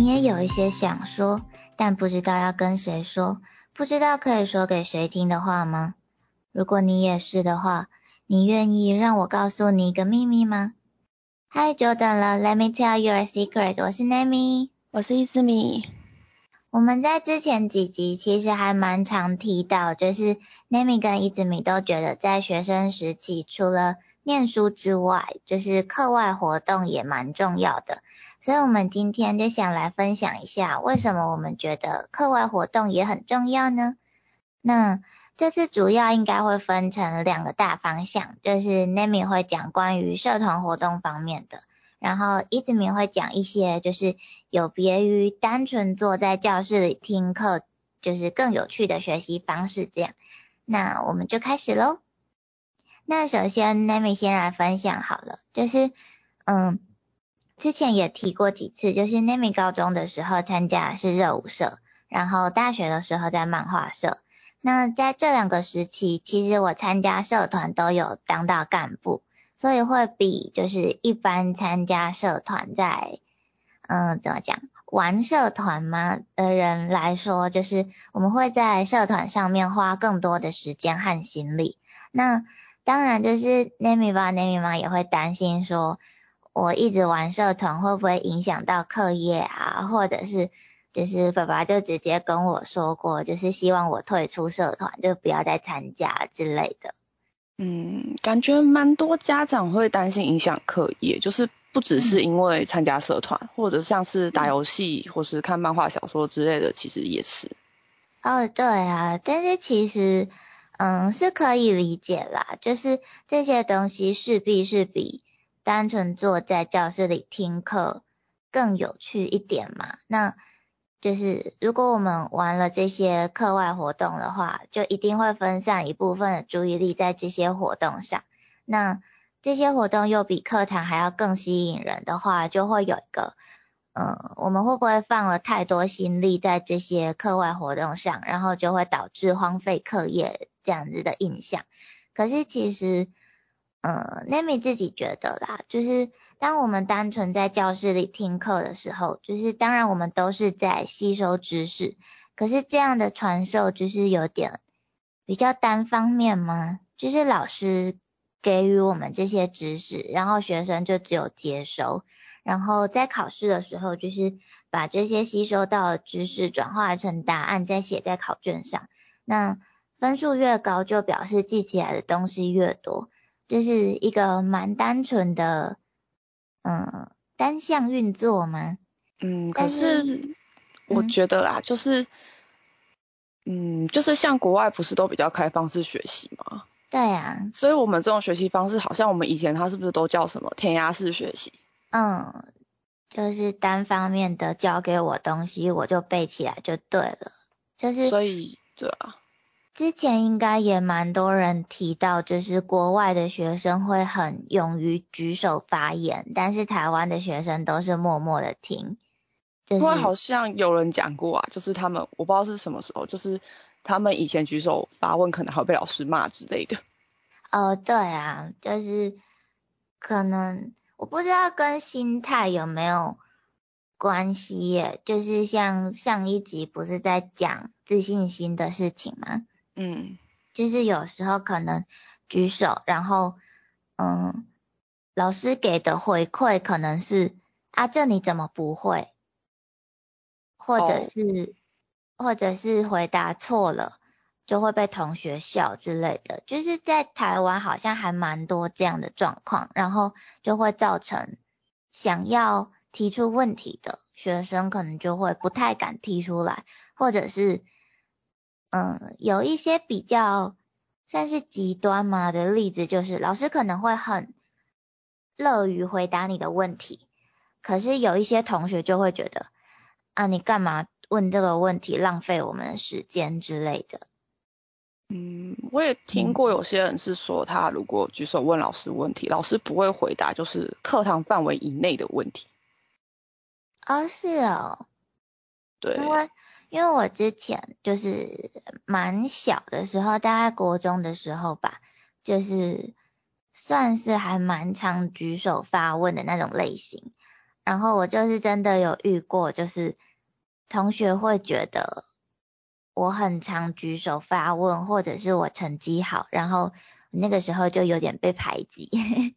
你也有一些想说，但不知道要跟谁说，不知道可以说给谁听的话吗？如果你也是的话，你愿意让我告诉你一个秘密吗？嗨，久等了，Let me tell you a secret。我是 Nami，我是一只米。我们在之前几集其实还蛮常提到，就是 Nami 跟一只米都觉得在学生时期，除了念书之外，就是课外活动也蛮重要的。所以，我们今天就想来分享一下，为什么我们觉得课外活动也很重要呢？那这次主要应该会分成两个大方向，就是 Nami 会讲关于社团活动方面的，然后一直米会讲一些就是有别于单纯坐在教室里听课，就是更有趣的学习方式。这样，那我们就开始喽。那首先 Nami 先来分享好了，就是嗯。之前也提过几次，就是 Nami 高中的时候参加是热舞社，然后大学的时候在漫画社。那在这两个时期，其实我参加社团都有当到干部，所以会比就是一般参加社团在嗯怎么讲玩社团吗的人来说，就是我们会在社团上面花更多的时间和心力。那当然就是 Nami 吧 Nami 妈也会担心说。我一直玩社团会不会影响到课业啊？或者是就是爸爸就直接跟我说过，就是希望我退出社团，就不要再参加之类的。嗯，感觉蛮多家长会担心影响课业，就是不只是因为参加社团，或者像是打游戏或是看漫画小说之类的，其实也是。哦，对啊，但是其实嗯是可以理解啦，就是这些东西势必是比。单纯坐在教室里听课更有趣一点嘛？那就是如果我们玩了这些课外活动的话，就一定会分散一部分的注意力在这些活动上。那这些活动又比课堂还要更吸引人的话，就会有一个，嗯，我们会不会放了太多心力在这些课外活动上，然后就会导致荒废课业这样子的印象？可是其实。嗯，Nami 自己觉得啦，就是当我们单纯在教室里听课的时候，就是当然我们都是在吸收知识，可是这样的传授就是有点比较单方面吗？就是老师给予我们这些知识，然后学生就只有接收，然后在考试的时候就是把这些吸收到的知识转化成答案，再写在考卷上。那分数越高，就表示记起来的东西越多。就是一个蛮单纯的，嗯，单向运作吗？嗯，可是我觉得啦，就是，嗯，就是像国外不是都比较开放式学习吗？对啊。所以我们这种学习方式，好像我们以前它是不是都叫什么填鸭式学习？嗯，就是单方面的教给我东西，我就背起来就对了。就是。所以，对啊。之前应该也蛮多人提到，就是国外的学生会很勇于举手发言，但是台湾的学生都是默默的听。因为好像有人讲过啊，就是他们我不知道是什么时候，就是他们以前举手发问，可能还会被老师骂之类的。哦，对啊，就是可能我不知道跟心态有没有关系耶。就是像上一集不是在讲自信心的事情吗？嗯，就是有时候可能举手，然后嗯，老师给的回馈可能是啊，这你怎么不会？或者是或者是回答错了就会被同学笑之类的，就是在台湾好像还蛮多这样的状况，然后就会造成想要提出问题的学生可能就会不太敢提出来，或者是。嗯，有一些比较算是极端嘛的例子，就是老师可能会很乐于回答你的问题，可是有一些同学就会觉得啊，你干嘛问这个问题，浪费我们的时间之类的。嗯，我也听过有些人是说，他如果举手问老师问题，老师不会回答，就是课堂范围以内的问题。哦，是哦。对。因为我之前就是蛮小的时候，大概国中的时候吧，就是算是还蛮常举手发问的那种类型。然后我就是真的有遇过，就是同学会觉得我很常举手发问，或者是我成绩好，然后那个时候就有点被排挤。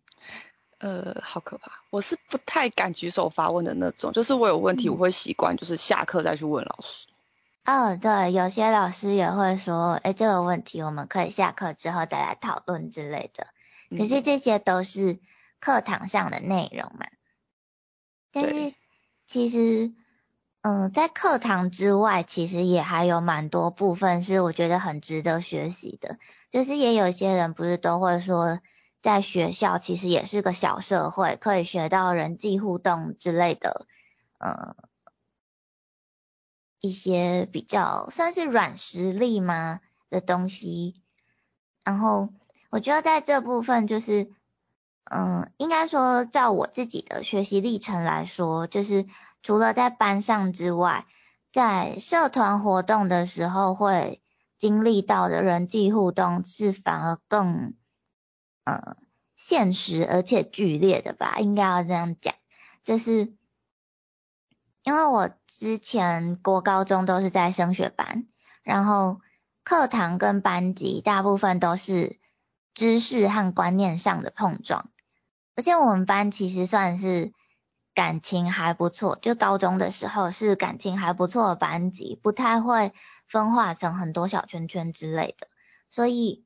呃，好可怕！我是不太敢举手发问的那种，就是我有问题，我会习惯就是下课再去问老师。哦，对，有些老师也会说，哎，这个问题我们可以下课之后再来讨论之类的。可是这些都是课堂上的内容嘛。但是其实，嗯，在课堂之外，其实也还有蛮多部分是我觉得很值得学习的。就是也有些人不是都会说。在学校其实也是个小社会，可以学到人际互动之类的，呃，一些比较算是软实力吗的东西。然后我觉得在这部分就是，嗯，应该说照我自己的学习历程来说，就是除了在班上之外，在社团活动的时候会经历到的人际互动是反而更。嗯，现实而且剧烈的吧，应该要这样讲。就是因为我之前国高中都是在升学班，然后课堂跟班级大部分都是知识和观念上的碰撞，而且我们班其实算是感情还不错，就高中的时候是感情还不错的班级，不太会分化成很多小圈圈之类的，所以。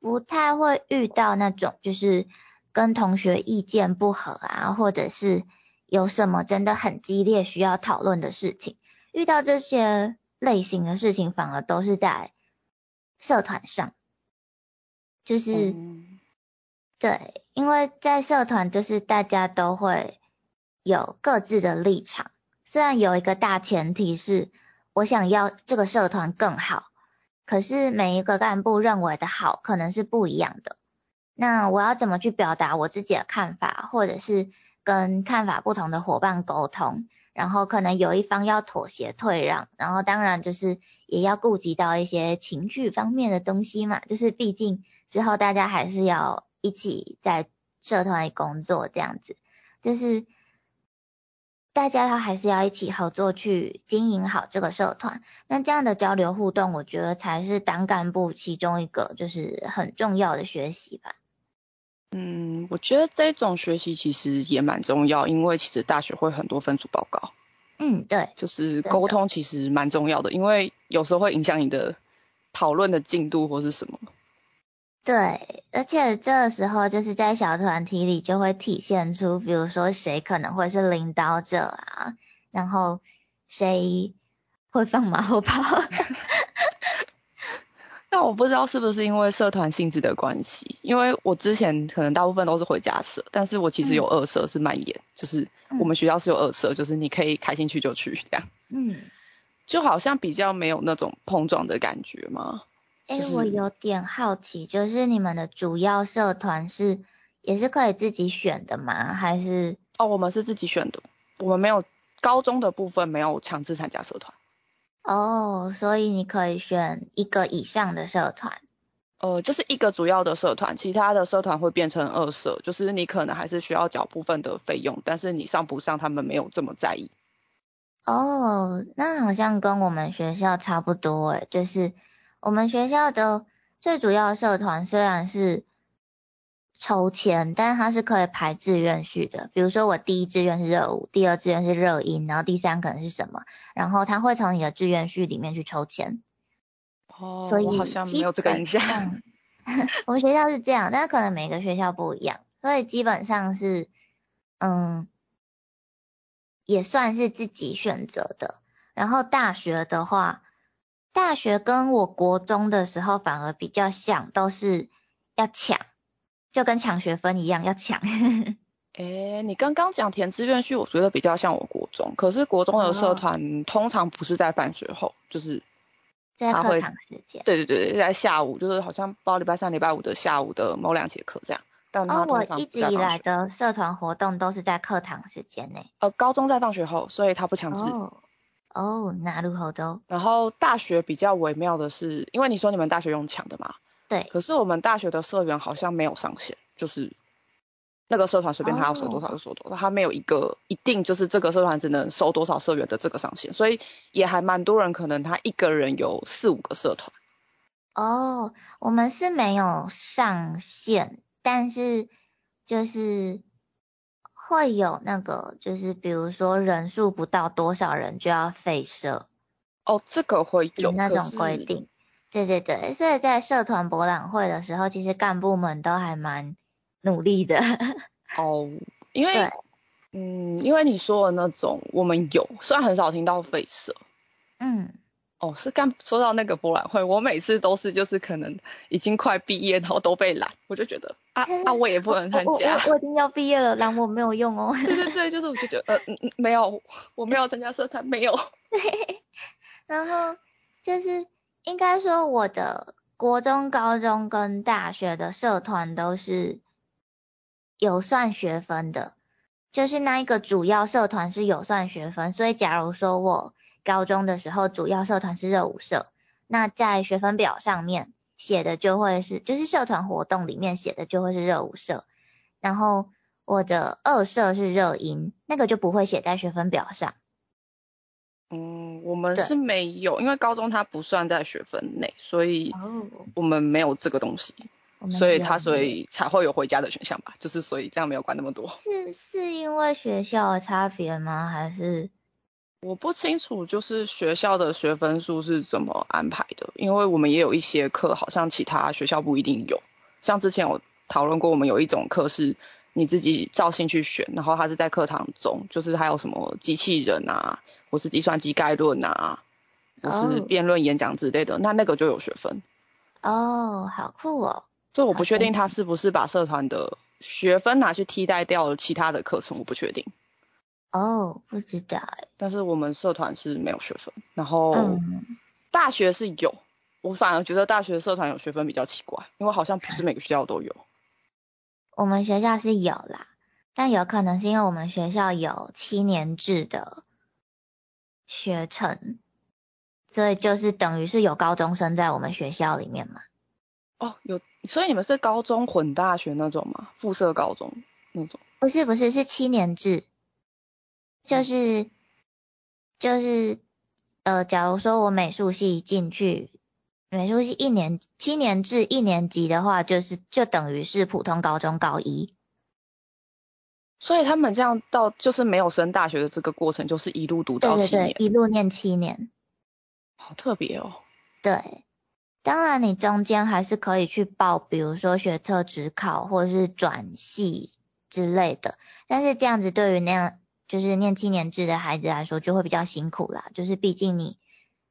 不太会遇到那种就是跟同学意见不合啊，或者是有什么真的很激烈需要讨论的事情。遇到这些类型的事情，反而都是在社团上，就是对，因为在社团就是大家都会有各自的立场，虽然有一个大前提是我想要这个社团更好。可是每一个干部认为的好可能是不一样的，那我要怎么去表达我自己的看法，或者是跟看法不同的伙伴沟通，然后可能有一方要妥协退让，然后当然就是也要顾及到一些情绪方面的东西嘛，就是毕竟之后大家还是要一起在社团里工作这样子，就是。大家他还是要一起合作去经营好这个社团，那这样的交流互动，我觉得才是当干部其中一个就是很重要的学习吧。嗯，我觉得这种学习其实也蛮重要，因为其实大学会很多分组报告。嗯，对，就是沟通其实蛮重要的，因为有时候会影响你的讨论的进度或是什么。对，而且这个时候就是在小团体里就会体现出，比如说谁可能会是领导者啊，然后谁会放马后炮。那我不知道是不是因为社团性质的关系，因为我之前可能大部分都是回家社，但是我其实有二社是蔓延，就是我们学校是有二社，就是你可以开心去就去这样。嗯，就好像比较没有那种碰撞的感觉嘛？哎，我有点好奇，就是你们的主要社团是也是可以自己选的吗？还是？哦，我们是自己选的，我们没有高中的部分没有强制参加社团。哦，所以你可以选一个以上的社团。呃，就是一个主要的社团，其他的社团会变成二社，就是你可能还是需要缴部分的费用，但是你上不上，他们没有这么在意。哦，那好像跟我们学校差不多诶，就是。我们学校的最主要社团虽然是抽签，但是它是可以排志愿序的。比如说我第一志愿是热舞，第二志愿是热音，然后第三可能是什么，然后他会从你的志愿序里面去抽签。哦，所以好像没有这个印象。我们学校是这样，但是可能每个学校不一样，所以基本上是，嗯，也算是自己选择的。然后大学的话。大学跟我国中的时候反而比较像，都是要抢，就跟抢学分一样要抢。哎，你刚刚讲填志愿序，我觉得比较像我国中，可是国中的社团通常不是在放学后，就是在课堂时间。对对对，在下午，就是好像包礼拜三、礼拜五的下午的某两节课这样。但哦，我一直以来的社团活动都是在课堂时间内。呃，高中在放学后，所以他不强制。哦，那如何都。然后大学比较微妙的是，因为你说你们大学用抢的嘛，对。可是我们大学的社员好像没有上限，就是那个社团随便他要收多少就收多少，他没有一个一定就是这个社团只能收多少社员的这个上限，所以也还蛮多人可能他一个人有四五个社团。哦，我们是没有上限，但是就是会有那个，就是比如说人数不到多少人就要废社。哦，这个会有那种规定。对对对，所以在社团博览会的时候，其实干部们都还蛮努力的。哦，因为，嗯，因为你说的那种，我们有，虽然很少听到废社。嗯。哦，是刚说到那个博览会，我每次都是就是可能已经快毕业，然后都被拦，我就觉得啊 啊，我也不能参加。我我已经要毕业了，拦我没有用哦。对对对，就是我就觉得呃没有，我没有参加社团，没有。对，然后就是应该说我的国中、高中跟大学的社团都是有算学分的，就是那一个主要社团是有算学分，所以假如说我。高中的时候，主要社团是热舞社，那在学分表上面写的就会是，就是社团活动里面写的就会是热舞社。然后我的二社是热音，那个就不会写在学分表上。嗯，我们是没有，因为高中它不算在学分内，所以我们没有这个东西，所以它所以才会有回家的选项吧，就是所以这样没有管那么多。是是因为学校的差别吗？还是？我不清楚，就是学校的学分数是怎么安排的，因为我们也有一些课，好像其他学校不一定有。像之前有讨论过，我们有一种课是你自己照兴趣选，然后它是在课堂中，就是还有什么机器人啊，或是计算机概论啊，或是辩论演讲之类的，那那个就有学分。哦，好酷哦！就我不确定他是不是把社团的学分拿去替代掉了其他的课程，我不确定。哦，不知道哎。但是我们社团是没有学分，然后大学是有，我反而觉得大学社团有学分比较奇怪，因为好像不是每个学校都有。我们学校是有啦，但有可能是因为我们学校有七年制的学程，所以就是等于是有高中生在我们学校里面嘛。哦，有，所以你们是高中混大学那种吗？附设高中那种？不是不是，是七年制。就是就是呃，假如说我美术系进去，美术系一年七年制一年级的话，就是就等于是普通高中高一。所以他们这样到就是没有升大学的这个过程，就是一路读到七年，一路念七年。好特别哦。对，当然你中间还是可以去报，比如说学测职考或者是转系之类的，但是这样子对于那样。就是念七年制的孩子来说，就会比较辛苦啦。就是毕竟你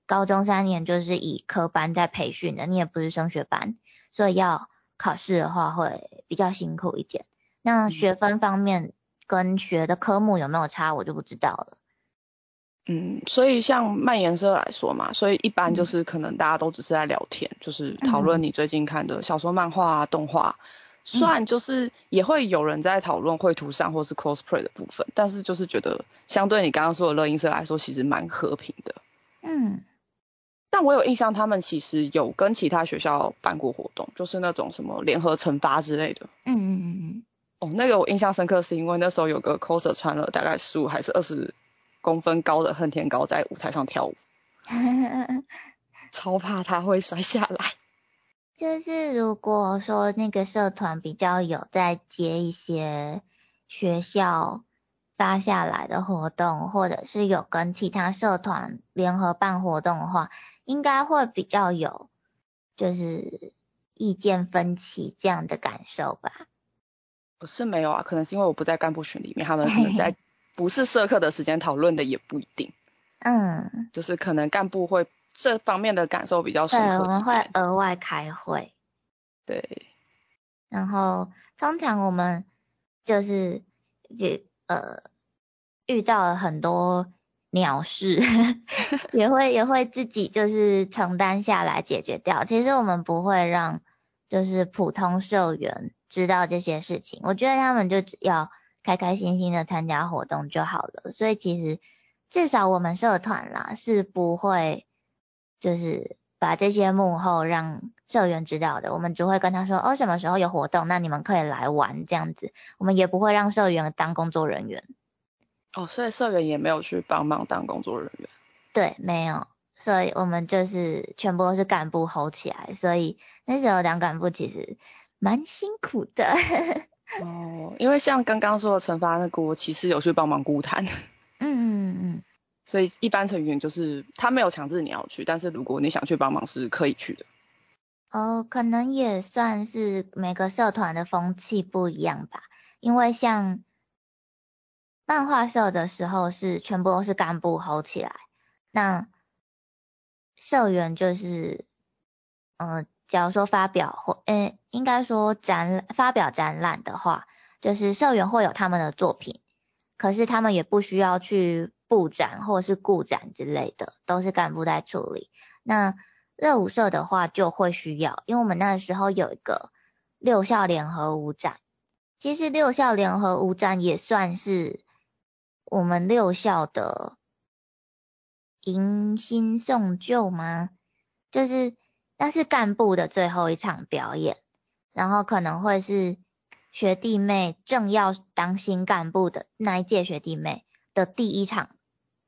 高中三年就是以科班在培训的，你也不是升学班，所以要考试的话会比较辛苦一点。那学分方面跟学的科目有没有差，我就不知道了。嗯，所以像蔓延社来说嘛，所以一般就是可能大家都只是在聊天，就是讨论你最近看的小说、漫画、动画。虽然就是也会有人在讨论绘图上或是 cosplay 的部分，但是就是觉得相对你刚刚说的乐音社来说，其实蛮和平的。嗯，但我有印象，他们其实有跟其他学校办过活动，就是那种什么联合惩罚之类的。嗯嗯嗯嗯。哦，那个我印象深刻，是因为那时候有个 coser 穿了大概十五还是二十公分高的恨天高在舞台上跳舞，超怕他会摔下来。就是如果说那个社团比较有在接一些学校发下来的活动，或者是有跟其他社团联合办活动的话，应该会比较有就是意见分歧这样的感受吧？不是没有啊，可能是因为我不在干部群里面，他们可能在 不是社课的时间讨论的也不一定。嗯，就是可能干部会。这方面的感受比较深刻。对，我们会额外开会。对。然后通常我们就是遇呃遇到了很多鸟事，也会也会自己就是承担下来解决掉。其实我们不会让就是普通社员知道这些事情。我觉得他们就只要开开心心的参加活动就好了。所以其实至少我们社团啦是不会。就是把这些幕后让社员知道的，我们只会跟他说，哦，什么时候有活动，那你们可以来玩这样子，我们也不会让社员当工作人员。哦，所以社员也没有去帮忙当工作人员。对，没有，所以我们就是全部都是干部吼起来，所以那时候当干部其实蛮辛苦的。哦，因为像刚刚说的惩罚那个，我其实有去帮忙顾谈。嗯嗯嗯。所以一般成员就是他没有强制你要去，但是如果你想去帮忙是可以去的。哦，可能也算是每个社团的风气不一样吧。因为像漫画社的时候是全部都是干部吼起来，那社员就是，嗯，假如说发表或，诶，应该说展发表展览的话，就是社员会有他们的作品，可是他们也不需要去。布展或是顾展之类的，都是干部在处理。那热舞社的话就会需要，因为我们那时候有一个六校联合舞展。其实六校联合舞展也算是我们六校的迎新送旧吗？就是那是干部的最后一场表演，然后可能会是学弟妹正要当新干部的那一届学弟妹的第一场。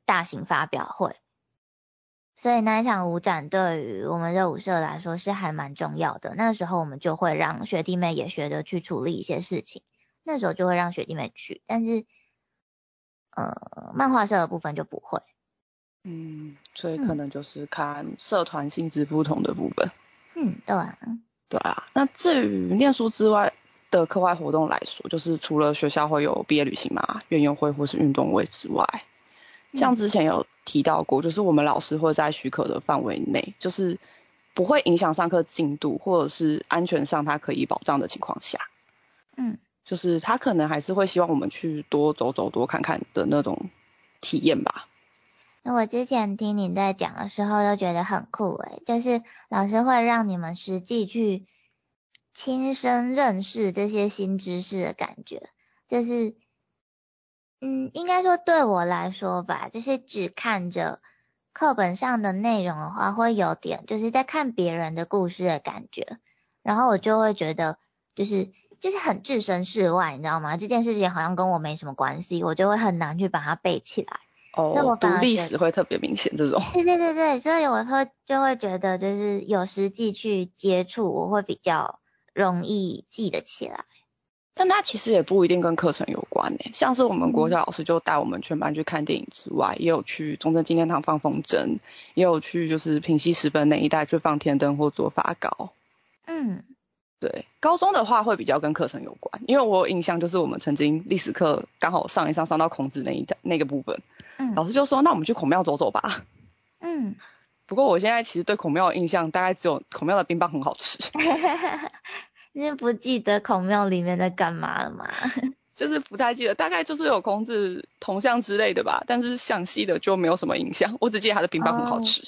大型发表会，所以那一场舞展对于我们热舞社来说是还蛮重要的。那时候我们就会让学弟妹也学着去处理一些事情，那时候就会让学弟妹去，但是呃，漫画社的部分就不会。嗯，所以可能就是看社团性质不同的部分。嗯，对。对啊，那至于念书之外的课外活动来说，就是除了学校会有毕业旅行嘛、园游会或是运动会之外。像之前有提到过，就是我们老师会在许可的范围内，就是不会影响上课进度，或者是安全上他可以保障的情况下，嗯，就是他可能还是会希望我们去多走走、多看看的那种体验吧。我之前听你在讲的时候，都觉得很酷诶，就是老师会让你们实际去亲身认识这些新知识的感觉，就是。嗯，应该说对我来说吧，就是只看着课本上的内容的话，会有点就是在看别人的故事的感觉，然后我就会觉得就是就是很置身事外，你知道吗？这件事情好像跟我没什么关系，我就会很难去把它背起来。哦，读历史会特别明显这种。对对对对，所以我会就会觉得就是有实际去接触，我会比较容易记得起来。但它其实也不一定跟课程有关诶，像是我们国小老师就带我们全班去看电影之外，也有去中正纪念堂放风筝，也有去就是平西十分那一带去放天灯或做发糕。嗯，对，高中的话会比较跟课程有关，因为我有印象就是我们曾经历史课刚好上一上上到孔子那一带那个部分，嗯，老师就说那我们去孔庙走走吧。嗯，不过我现在其实对孔庙的印象大概只有孔庙的冰棒很好吃。你不记得孔庙里面在干嘛了吗？就是不太记得，大概就是有孔子铜像之类的吧，但是详细的就没有什么印象。我只记得他的冰棒很好吃。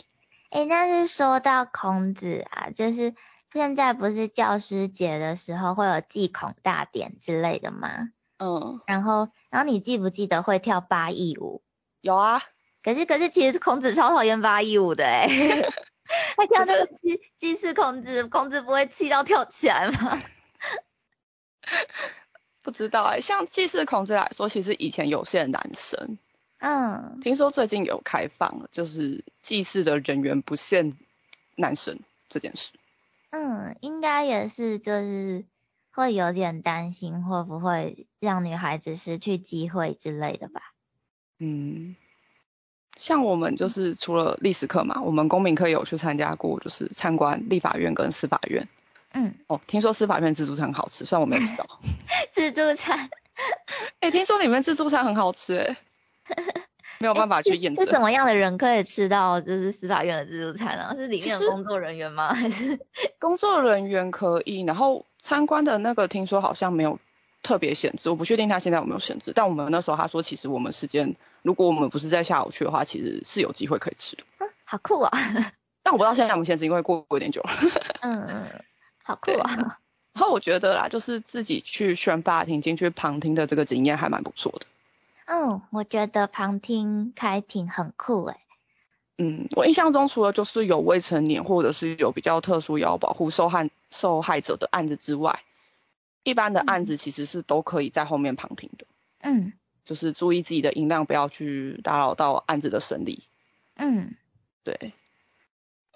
哎，但是说到孔子啊，就是现在不是教师节的时候会有祭孔大典之类的吗？嗯。然后，然后你记不记得会跳八佾舞？有啊。可是，可是其实孔子超讨厌八一五的哎。他跳那个祭祭祀孔子，孔子不会气到跳起来吗？不知道哎，像祭祀孔子来说，其实以前有限男生，嗯，听说最近有开放了，就是祭祀的人员不限男生这件事。嗯，应该也是，就是会有点担心，会不会让女孩子失去机会之类的吧？嗯。像我们就是除了历史课嘛，我们公民课有去参加过，就是参观立法院跟司法院。嗯，哦，听说司法院自助餐很好吃，虽然我没有吃到。自助餐？哎，听说里面自助餐很好吃哎，没有办法去验证。是怎么样的人可以吃到就是司法院的自助餐啊？是里面的工作人员吗？还是工作人员可以？然后参观的那个听说好像没有。特别限制，我不确定他现在有没有限制，但我们那时候他说，其实我们时间，如果我们不是在下午去的话，其实是有机会可以吃的。嗯，好酷啊！但我不知道现在有没有限制，因为过有点久了。嗯嗯，好酷啊！然后我觉得啦，就是自己去选法庭进去旁听的这个经验还蛮不错的。嗯，我觉得旁听开庭很酷诶。嗯，我印象中除了就是有未成年或者是有比较特殊要保护受害受害者的案子之外，一般的案子其实是都可以在后面旁听的。嗯就是注意自己的音量，不要去打扰到案子的审理。嗯，对，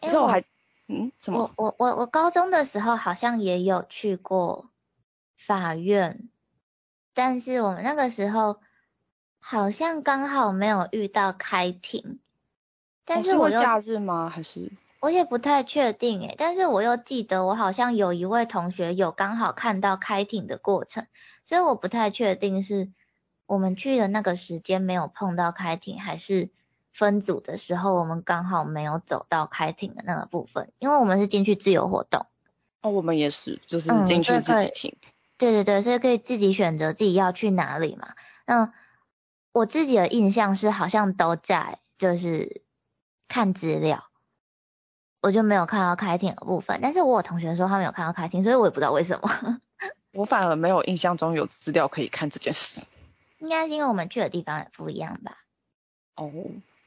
因为我还嗯怎么我我我我高中的时候好像也有去过法院，但是我们那个时候好像刚好没有遇到开庭，但哦是我又、因为假日吗？还是我也不太确定诶，但是我又记得我好像有一位同学有刚好看到开庭的过程，所以我不太确定是我们去的那个时间没有碰到开庭，还是分组的时候我们刚好没有走到开庭的那个部分，因为我们是进去自由活动。哦，我们也是，就是嗯进去自己听。对对对，所以可以自己选择自己要去哪里嘛。那我自己的印象是好像都在就是看资料，我就没有看到开庭的部分。但是我有同学说他没有看到开庭，所以我也不知道为什么。我反而没有印象中有资料可以看这件事。应该是因为我们去的地方也不一样吧。哦，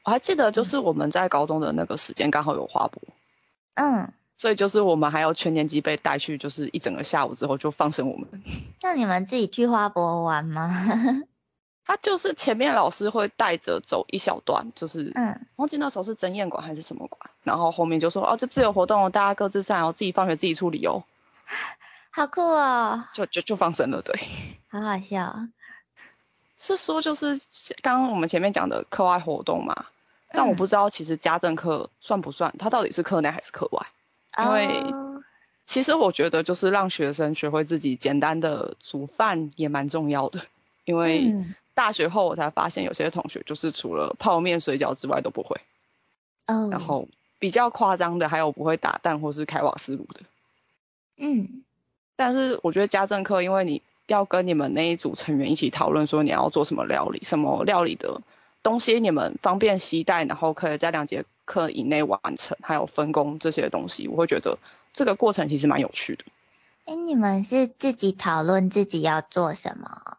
我还记得就是我们在高中的那个时间刚好有花博，嗯，所以就是我们还有全年级被带去，就是一整个下午之后就放生我们。那你们自己去花博玩吗？他就是前面老师会带着走一小段，就是嗯忘记那时候是真验馆还是什么馆，然后后面就说哦，这自由活动哦，大家各自散，然后自己放学自己处理哦，好酷哦，就就就放生了，对。好好笑哦。是说就是刚刚我们前面讲的课外活动嘛，但我不知道其实家政课算不算，它到底是课内还是课外？因为哦其实我觉得就是让学生学会自己简单的煮饭也蛮重要的，因为嗯大学后我才发现有些同学就是除了泡面、水饺之外都不会，嗯，然后比较夸张的还有不会打蛋或是开瓦斯炉的。嗯但是我觉得家政课，因为你要跟你们那一组成员一起讨论说你要做什么料理，什么料理的东西你们方便携带，然后可以在两节课以内完成，还有分工这些东西，我会觉得这个过程其实蛮有趣的。哎，你们是自己讨论自己要做什么？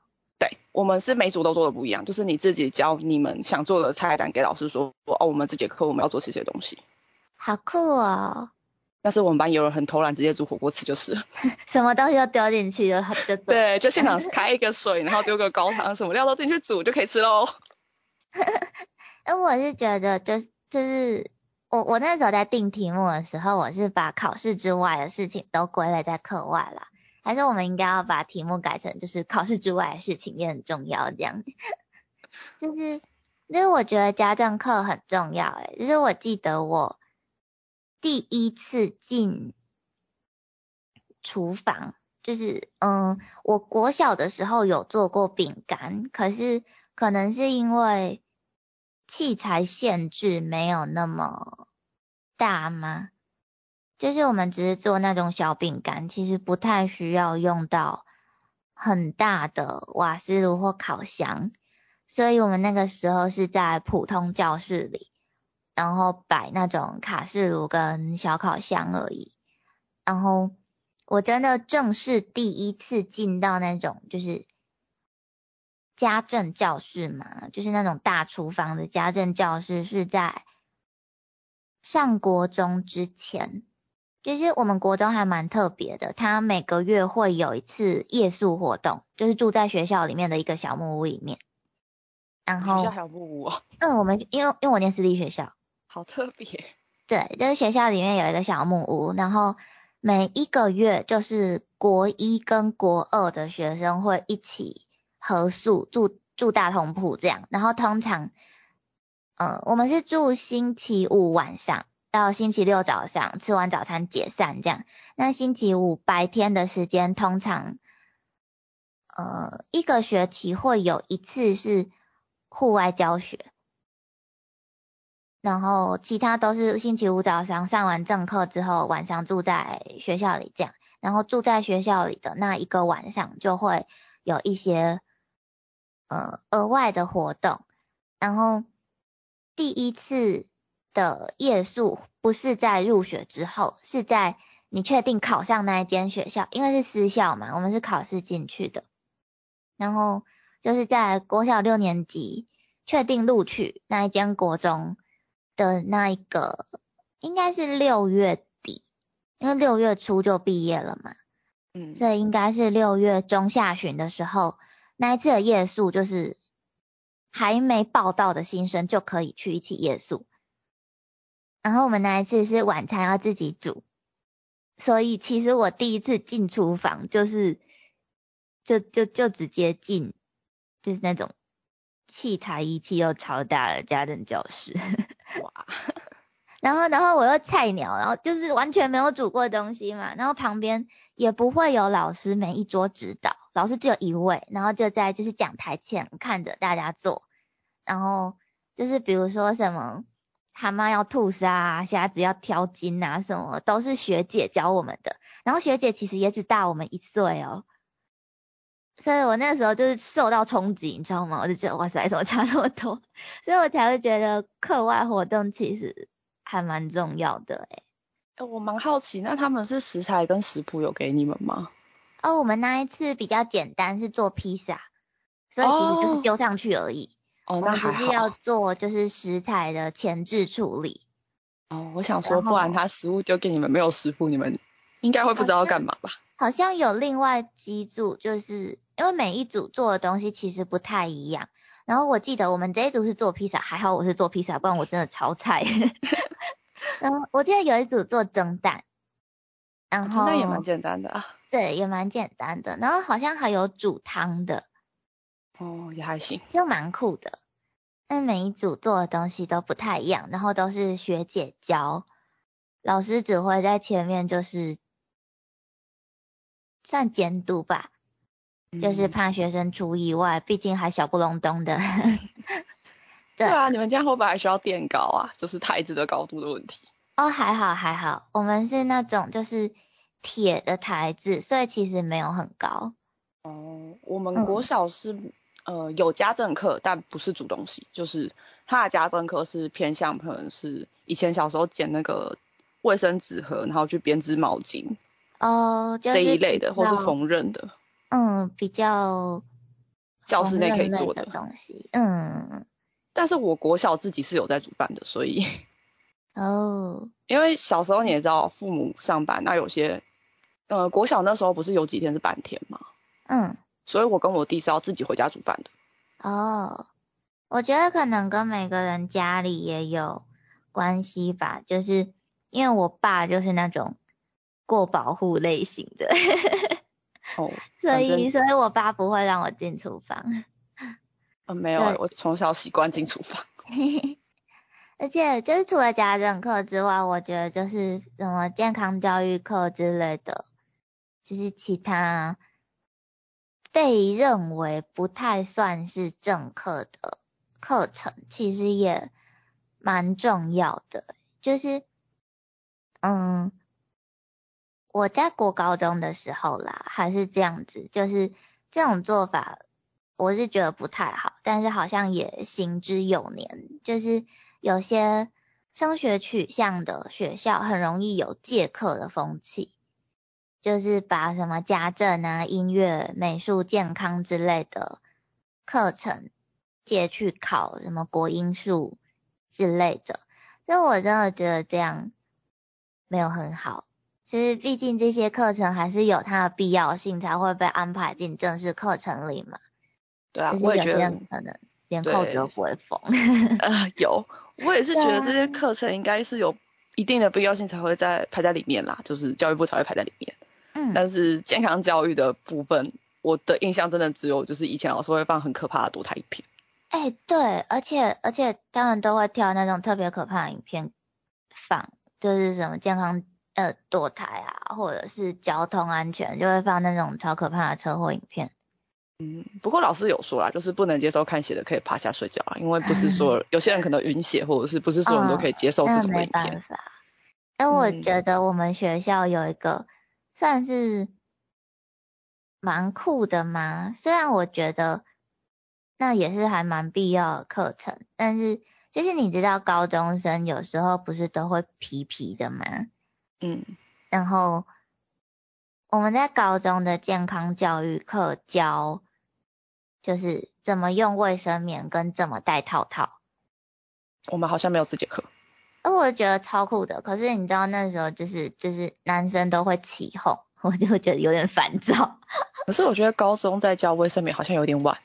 对我们是每组都做的不一样，就是你自己教你们想做的菜单给老师说，哦，我们这节课我们要做这些东西。好酷哦！但是我们班有人很偷懒，直接煮火锅吃就是了。什么东西都丢进去就就。对，就现场 开一个水，然后丢个高汤，什么料都进去煮就可以吃喽。哎，我是觉得就是就是我我那时候在定题目的时候，我是把考试之外的事情都归类在课外啦。还是我们应该要把题目改成就是考试之外的事情也很重要这样。就是就是我觉得家政课很重要诶，就是我记得我第一次进厨房，就是嗯，我国小的时候有做过饼干，可是可能是因为器材限制没有那么大吗？就是我们只是做那种小饼干，其实不太需要用到很大的瓦斯炉或烤箱，所以我们那个时候是在普通教室里，然后摆那种卡式炉跟小烤箱而已。然后我真的正式第一次进到那种就是家政教室嘛，就是那种大厨房的家政教室，是在上国中之前。就是我们国中还蛮特别的，它每个月会有一次夜宿活动，就是住在学校里面的一个小木屋里面。然后学校，还有木屋哦，嗯，我们因为因为我念私立学校，好特别。对，就是学校里面有一个小木屋，然后每一个月就是国一跟国二的学生会一起合宿住住大通铺这样，然后通常，呃，我们是住星期五晚上到星期六早上，吃完早餐解散这样。那星期五白天的时间，通常，呃，一个学期会有一次是户外教学。然后其他都是星期五早上上完正课之后，晚上住在学校里这样。然后住在学校里的那一个晚上，就会有一些呃额外的活动。然后第一次的夜宿不是在入学之后，是在你确定考上那一间学校，因为是私校嘛，我们是考试进去的。然后就是在国小六年级确定录取那一间国中。的那一个应该是六月底，因为六月初就毕业了嘛，嗯，所以应该是六月中下旬的时候，那一次的夜宿就是还没报到的新生就可以去一起夜宿，然后我们那一次是晚餐要自己煮，所以其实我第一次进厨房就是就就就直接进，就是那种器材仪器又超大的家政教室。哇，然后，然后我又菜鸟，然后就是完全没有煮过东西嘛，然后旁边也不会有老师每一桌指导，老师只有一位，然后就在就是讲台前看着大家做，然后就是比如说什么蛤蟆要吐沙啊，虾子要挑筋啊，什么都是学姐教我们的，然后学姐其实也只大我们一岁哦，所以我那时候就是受到冲击，你知道吗？我就觉得哇塞，怎么差那么多？所以我才会觉得课外活动其实还蛮重要的诶、哎，我蛮好奇，那他们是食材跟食谱有给你们吗？哦，我们那一次比较简单，是做披萨，所以其实就是哦丢上去而已。哦，我那还是要。做就是食材的前置处理。哦，我想说，不然他食物丢给你们，没有食谱，你们应该会不知道要干嘛吧？好像有另外几组，就是因为每一组做的东西其实不太一样。然后我记得我们这一组是做披萨，还好我是做披萨，不然我真的超菜。然后我记得有一组做蒸蛋，然后那也蛮简单的啊。对，也蛮简单的。然后好像还有煮汤的，哦，也还行。就蛮酷的。但每一组做的东西都不太一样，然后都是学姐教，老师只会在前面就是算监督吧，就是嗯怕学生出意外，毕竟还小不隆咚的。对对啊，你们这样会不会还需要垫高啊？就是台子的高度的问题。哦，还好还好，我们是那种就是铁的台子，所以其实没有很高。哦，我们嗯国小是、呃有家政课，但不是煮东西，就是他的家政课是偏向可能是以前小时候捡那个卫生纸盒，然后去编织毛巾、哦，就是这一类的，或是缝纫的，嗯比较教室内可以做的。的东西，嗯但是我国小自己是有在煮饭的，所以 哦因为小时候你也知道，父母上班，那有些呃国小那时候不是有几天是半天嘛，嗯。所以我跟我弟是要自己回家煮饭的。哦，我觉得可能跟每个人家里也有关系吧，就是因为我爸就是那种过保护类型的，哦，所以所以我爸不会让我进厨房，呃没有我从小习惯进厨房。而且就是除了家政课之外，我觉得就是什么健康教育课之类的，就是其他被认为不太算是正课的课程，其实也蛮重要的。就是，嗯，我在国高中的时候啦，还是这样子，就是这种做法，我是觉得不太好，但是好像也行之有年，就是有些升学取向的学校很容易有借课的风气，就是把什么家政啊、音乐、美术、健康之类的课程借去考什么国英数之类的，所以我真的觉得这样没有很好。其实毕竟这些课程还是有它的必要性，才会被安排进正式课程里嘛。对啊我也觉得可能连扣子都不会缝。呃，有，我也是觉得这些啊课程应该是有一定的必要性才会在排在里面啦，就是教育部才会排在里面。嗯，但是健康教育的部分，我的印象真的只有就是以前老师会放很可怕的堕胎影片。哎、对，而且而且他们都会挑那种特别可怕的影片放，就是什么健康呃堕胎啊，或者是交通安全，就会放那种超可怕的车祸影片。嗯，不过老师有说啦，就是不能接受看血的可以趴下睡觉啊，因为不是 说有些人可能晕血，或者是不是所有人都可以接受这种的影片。办法。哎我嗯觉得我们学校有一个算是蛮酷的嘛，虽然我觉得那也是还蛮必要的课程，但是就是你知道高中生有时候不是都会皮皮的吗？嗯，然后我们在高中的健康教育课教，就是怎么用卫生棉跟怎么戴套套。我们好像没有这节课。而我觉得超酷的。可是你知道那时候就是就是男生都会起哄，我就觉得有点烦躁。可是我觉得高中在教卫生棉好像有点晚。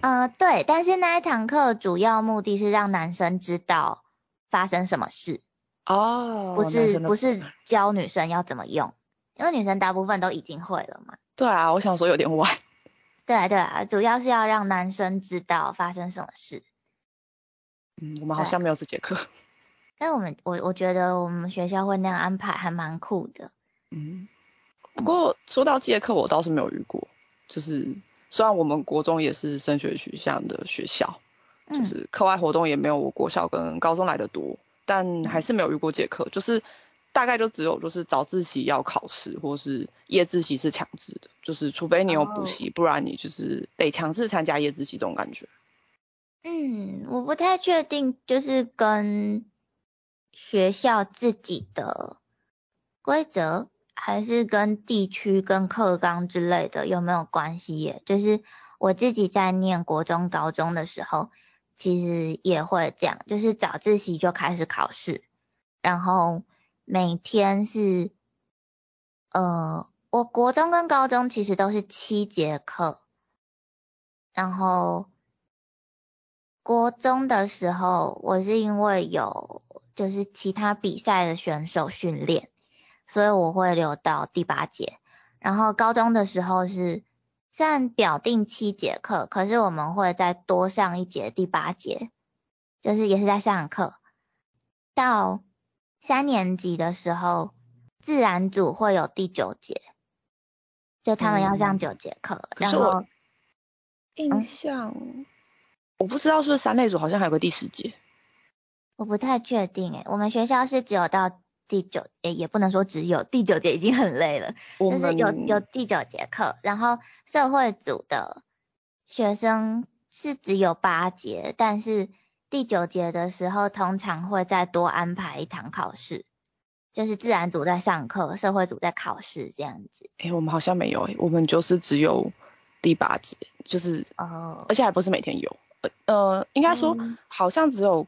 呃，对，但是那一堂课主要目的是让男生知道发生什么事。哦，不是不是教女生要怎么用，因为女生大部分都已经会了嘛。对啊，我想说有点晚。对啊对啊，主要是要让男生知道发生什么事。嗯，我们好像没有这节课。但我们我我觉得我们学校会那样安排还蛮酷的。嗯，不过说到这节课，我倒是没有遇过。就是虽然我们国中也是升学取向的学校，就是课外活动也没有我国校跟高中来的多。但还是没有遇过借课，就是大概就只有就是早自习要考试，或是夜自习是强制的，就是除非你有补习，不然你就是得强制参加夜自习这种感觉。嗯，我不太确定，就是跟学校自己的规则，还是跟地区跟课纲之类的有没有关系耶？就是我自己在念国中、高中的时候。其实也会这样，就是早自习就开始考试，然后每天是，呃，我国中跟高中其实都是七节课，然后国中的时候我是因为有就是其他比赛的选手训练，所以我会留到第八节，然后高中的时候是。虽然表定七节课，可是我们会再多上一节第八节，就是也是在上课。到三年级的时候，自然组会有第九节，就他们要上九节课。然后印象我不知道是不是三类组好像还有个第十节，我不太确定诶，我们学校是只有到。第九也也不能说只有第九节已经很累了，就是有有第九节课，然后社会组的学生是只有八节，但是第九节的时候通常会再多安排一堂考试，就是自然组在上课，社会组在考试这样子。哎，我们好像没有诶，我们就是只有第八节，就是哦，而且还不是每天有，呃，应该说好像只有。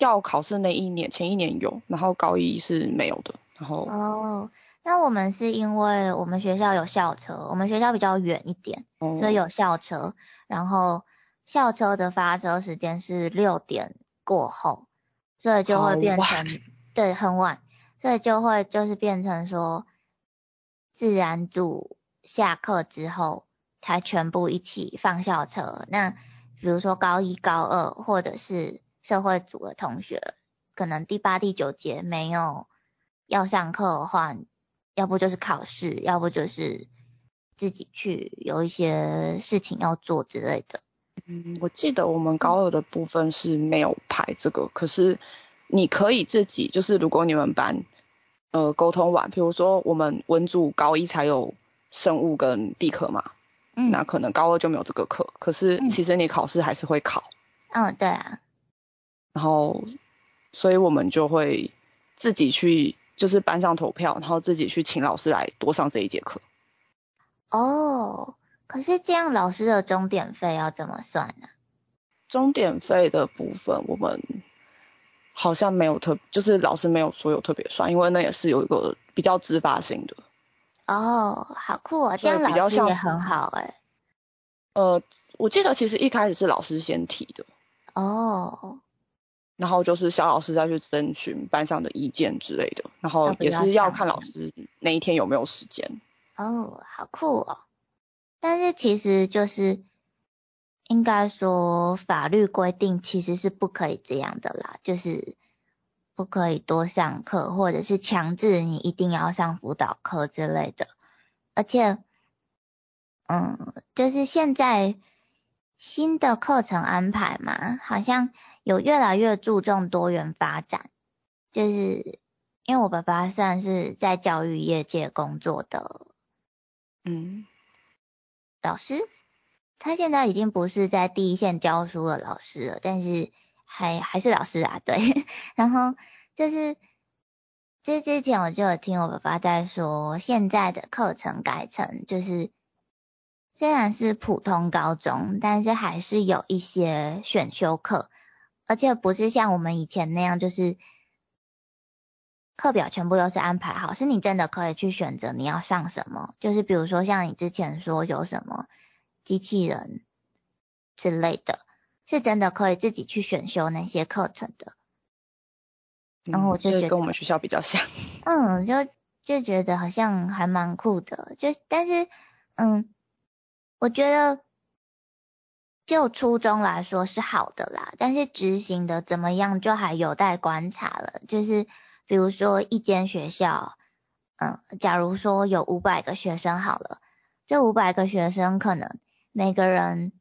要考试那一年，前一年有，然后高一是没有的。然后哦，那我们是因为我们学校有校车，我们学校比较远一点，所以有校车。然后校车的发车时间是六点过后，所以就会变成对很晚，所以就会就是变成说自然组下课之后才全部一起放校车。那比如说高一高二或者是。社会组的同学，可能第八、第九节没有要上课的话，要不就是考试，要不就是自己去有一些事情要做之类的。嗯，我记得我们高二的部分是没有排这个，可是你可以自己，就是如果你们班呃沟通完，比如说我们文组高一才有生物跟地科嘛，嗯，那可能高二就没有这个课，可是其实你考试还是会考。嗯，对啊。然后，所以我们就会自己去，就是班上投票，然后自己去请老师来多上这一节课。哦，可是这样老师的钟点费要怎么算呢？钟点费的部分我们好像没有特，就是老师没有说有特别算，因为那也是有一个比较自发性的。哦，好酷啊！这样老师也很好哎。呃，我记得其实一开始是老师先提的。哦。然后就是小老师再去征询班上的意见之类的，然后也是要看老师那一天有没有时间。哦，好酷哦！但是其实就是应该说法律规定其实是不可以这样的啦，就是不可以多上课，或者是强制你一定要上辅导课之类的。而且，嗯，就是现在新的课程安排嘛，好像。有越来越注重多元发展，就是因为我爸爸算是在教育业界工作的，嗯，老师，他现在已经不是在第一线教书的老师了，但是还还是老师啊，对。然后就是这之前我就有听我爸爸在说，现在的课程改成就是虽然是普通高中，但是还是有一些选修课。而且不是像我们以前那样，就是课表全部都是安排好，是你真的可以去选择你要上什么。就是比如说像你之前说有什么机器人之类的，是真的可以自己去选修那些课程的。然后我就觉得跟我们学校比较像。嗯，就就觉得好像还蛮酷的，就但是嗯，我觉得就初中来说是好的啦，但是执行的怎么样就还有待观察了。就是比如说一间学校，嗯，假如说有五百个学生好了，这五百个学生可能每个人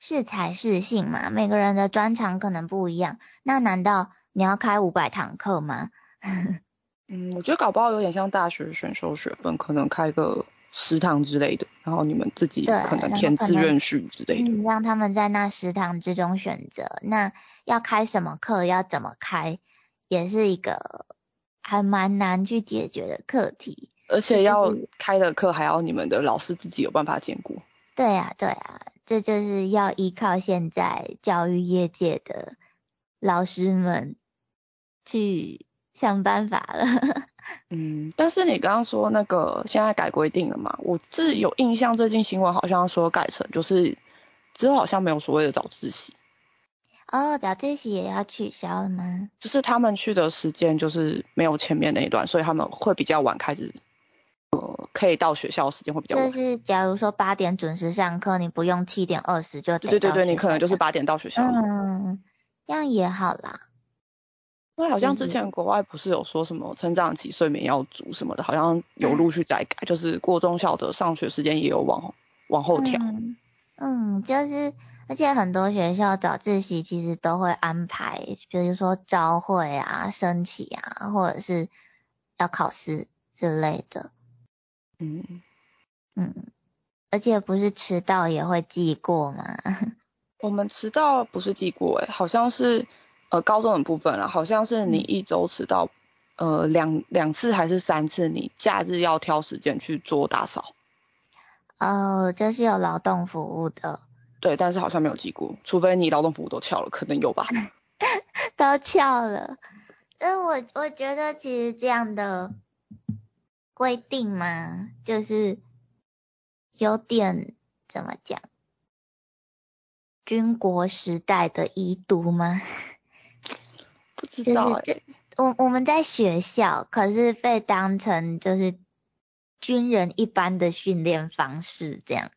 适才适性嘛，每个人的专长可能不一样，那难道？你要开五百堂课吗？嗯，我觉得搞不好有点像大学选修学分，可能开个十堂之类的，然后你们自己可能填志愿序之类的，让他们在那食堂之中选择。那要开什么课，要怎么开，也是一个还蛮难去解决的课题。而且要开的课还要你们的老师自己有办法兼顾。对呀，对呀，这就是要依靠现在教育业界的老师们。去想办法了。嗯，但是你刚刚说那个现在改规定了嘛？我自有印象，最近新闻好像说改成就是之后好像没有所谓的早自习。哦，早自习也要取消了吗？就是他们去的时间就是没有前面那一段，所以他们会比较晚开始，呃，可以到学校时间会比较晚。就是假如说八点准时上课，你不用七点二十就对对对，你可能就是八点到学校。嗯，这样也好啦。因为好像之前国外不是有说什么成长期睡眠要足什么的，好像有陆续在改，就是过中小的上学时间也有往往后调。嗯，就是而且很多学校早自习其实都会安排，比如说朝会啊、升旗啊，或者是要考试之类的。嗯嗯，而且不是迟到也会记过吗？我们迟到不是记过诶，好像是。呃，高中的部分了，好像是你一周迟到，呃，两两次还是三次，你假日要挑时间去做打扫。哦，就是有劳动服务的。对，但是好像没有记过，除非你劳动服务都翘了，可能有吧。都翘了，但我我觉得其实这样的规定嘛，就是有点怎么讲，军国时代的遗毒吗？就是这，我我们在学校可是被当成就是军人一般的训练方式，这样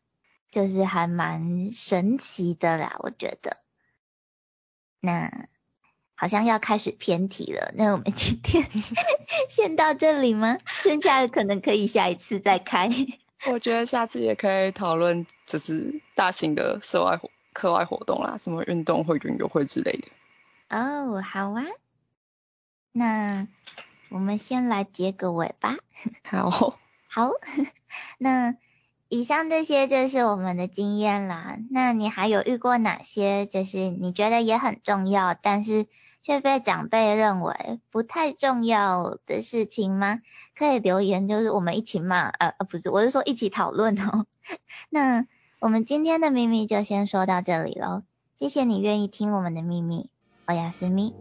就是还蛮神奇的啦，我觉得。那好像要开始偏题了，那我们今天 先到这里吗？剩下的可能可以下一次再开。我觉得下次也可以讨论，就是大型的社外活课外活动啦，什么运动会、运游会之类的。哦，好啊，那我们先来结个尾吧。好，好，那以上这些就是我们的经验啦。那你还有遇过哪些就是你觉得也很重要，但是却被长辈认为不太重要的事情吗？可以留言，就是我们一起骂，呃呃，不是，我是说一起讨论哦。那我们今天的秘密就先说到这里喽，谢谢你愿意听我们的秘密。おやすみ。